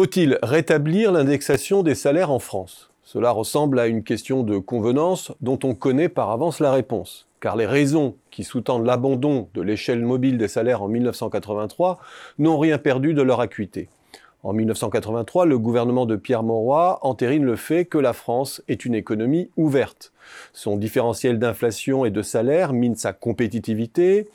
Faut-il rétablir l'indexation des salaires en France? Cela ressemble à une question de convenance dont on connaît par avance la réponse, car les raisons qui sous-tendent l'abandon de l'échelle mobile des salaires en 1983 n'ont rien perdu de leur acuité. En 1983, le gouvernement de Pierre Mauroy entérine le fait que la France est une économie ouverte. Son différentiel d'inflation et de salaire mine sa compétitivité,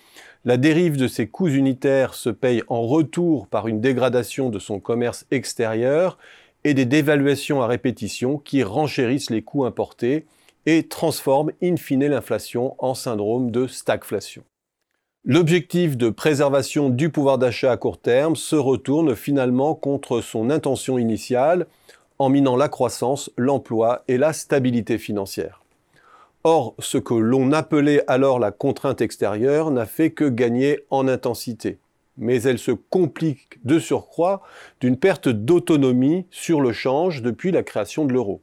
la dérive de ses coûts unitaires se paye en retour par une dégradation de son commerce extérieur et des dévaluations à répétition qui renchérissent les coûts importés et transforment in fine l'inflation en syndrome de stagflation. L'objectif de préservation du pouvoir d'achat à court terme se retourne finalement contre son intention initiale en minant la croissance, l'emploi et la stabilité financière. Or, ce que l'on appelait alors la contrainte extérieure n'a fait que gagner en intensité. Mais elle se complique de surcroît d'une perte d'autonomie sur le change depuis la création de l'euro.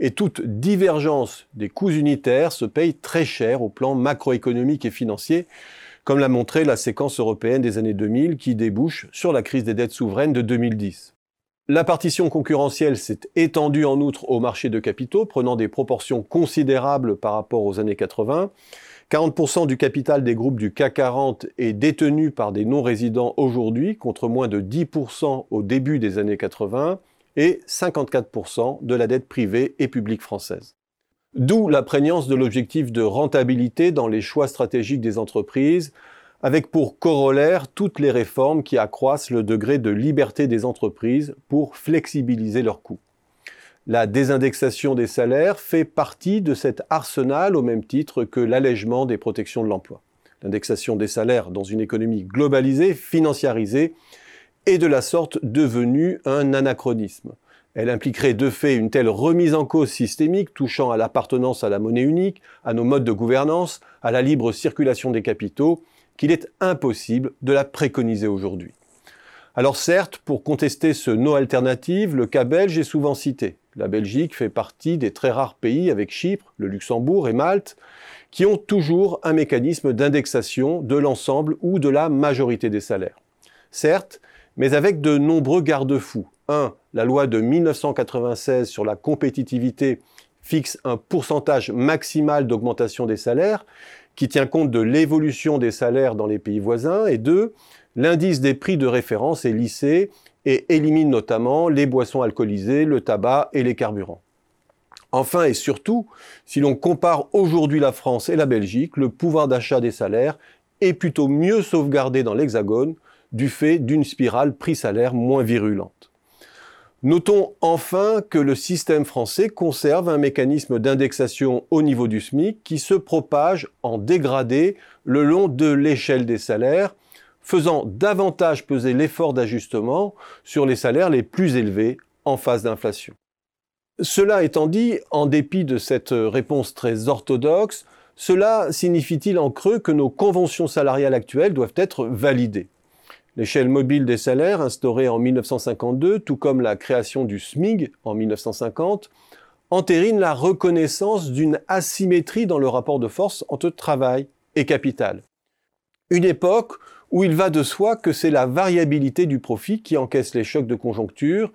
Et toute divergence des coûts unitaires se paye très cher au plan macroéconomique et financier, comme l'a montré la séquence européenne des années 2000 qui débouche sur la crise des dettes souveraines de 2010. La partition concurrentielle s'est étendue en outre au marché de capitaux, prenant des proportions considérables par rapport aux années 80. 40% du capital des groupes du CAC 40 est détenu par des non-résidents aujourd'hui, contre moins de 10% au début des années 80, et 54% de la dette privée et publique française. D'où la prégnance de l'objectif de rentabilité dans les choix stratégiques des entreprises, avec pour corollaire toutes les réformes qui accroissent le degré de liberté des entreprises pour flexibiliser leurs coûts. La désindexation des salaires fait partie de cet arsenal au même titre que l'allègement des protections de l'emploi. L'indexation des salaires dans une économie globalisée, financiarisée, est de la sorte devenue un anachronisme. Elle impliquerait de fait une telle remise en cause systémique touchant à l'appartenance à la monnaie unique, à nos modes de gouvernance, à la libre circulation des capitaux, qu'il est impossible de la préconiser aujourd'hui. Alors certes, pour contester ce no alternative, le cas belge est souvent cité. La Belgique fait partie des très rares pays avec Chypre, le Luxembourg et Malte qui ont toujours un mécanisme d'indexation de l'ensemble ou de la majorité des salaires. Certes, mais avec de nombreux garde-fous. 1. La loi de 1996 sur la compétitivité fixe un pourcentage maximal d'augmentation des salaires qui tient compte de l'évolution des salaires dans les pays voisins, et deux, l'indice des prix de référence est lissé et élimine notamment les boissons alcoolisées, le tabac et les carburants. Enfin et surtout, si l'on compare aujourd'hui la France et la Belgique, le pouvoir d'achat des salaires est plutôt mieux sauvegardé dans l'Hexagone du fait d'une spirale prix-salaire moins virulente. Notons enfin que le système français conserve un mécanisme d'indexation au niveau du SMIC qui se propage en dégradé le long de l'échelle des salaires, faisant davantage peser l'effort d'ajustement sur les salaires les plus élevés en phase d'inflation. Cela étant dit, en dépit de cette réponse très orthodoxe, cela signifie-t-il en creux que nos conventions salariales actuelles doivent être validées? L'échelle mobile des salaires, instaurée en 1952, tout comme la création du SMIG en 1950, entérine la reconnaissance d'une asymétrie dans le rapport de force entre travail et capital. Une époque où il va de soi que c'est la variabilité du profit qui encaisse les chocs de conjoncture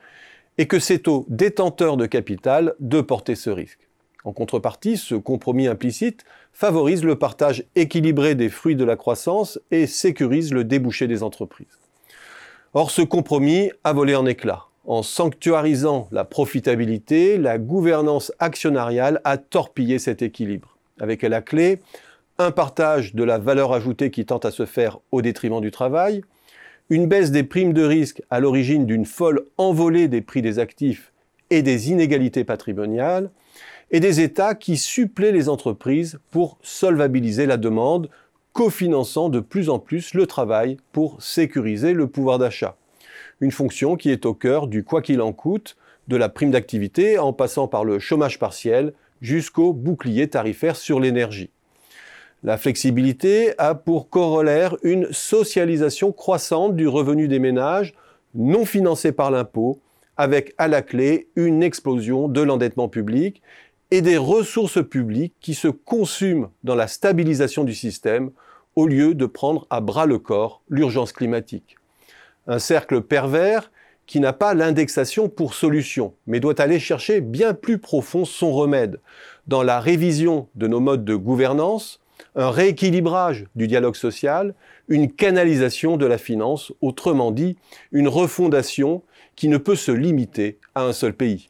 et que c'est aux détenteurs de capital de porter ce risque. En contrepartie, ce compromis implicite favorise le partage équilibré des fruits de la croissance et sécurise le débouché des entreprises. Or, ce compromis a volé en éclats. En sanctuarisant la profitabilité, la gouvernance actionnariale a torpillé cet équilibre, avec à la clé un partage de la valeur ajoutée qui tente à se faire au détriment du travail, une baisse des primes de risque à l'origine d'une folle envolée des prix des actifs et des inégalités patrimoniales, et des États qui suppléent les entreprises pour solvabiliser la demande, cofinançant de plus en plus le travail pour sécuriser le pouvoir d'achat. Une fonction qui est au cœur du quoi qu'il en coûte, de la prime d'activité en passant par le chômage partiel jusqu'au bouclier tarifaire sur l'énergie. La flexibilité a pour corollaire une socialisation croissante du revenu des ménages non financé par l'impôt, avec à la clé une explosion de l'endettement public et des ressources publiques qui se consument dans la stabilisation du système au lieu de prendre à bras le corps l'urgence climatique. Un cercle pervers qui n'a pas l'indexation pour solution, mais doit aller chercher bien plus profond son remède dans la révision de nos modes de gouvernance, un rééquilibrage du dialogue social, une canalisation de la finance, autrement dit, une refondation qui ne peut se limiter à un seul pays.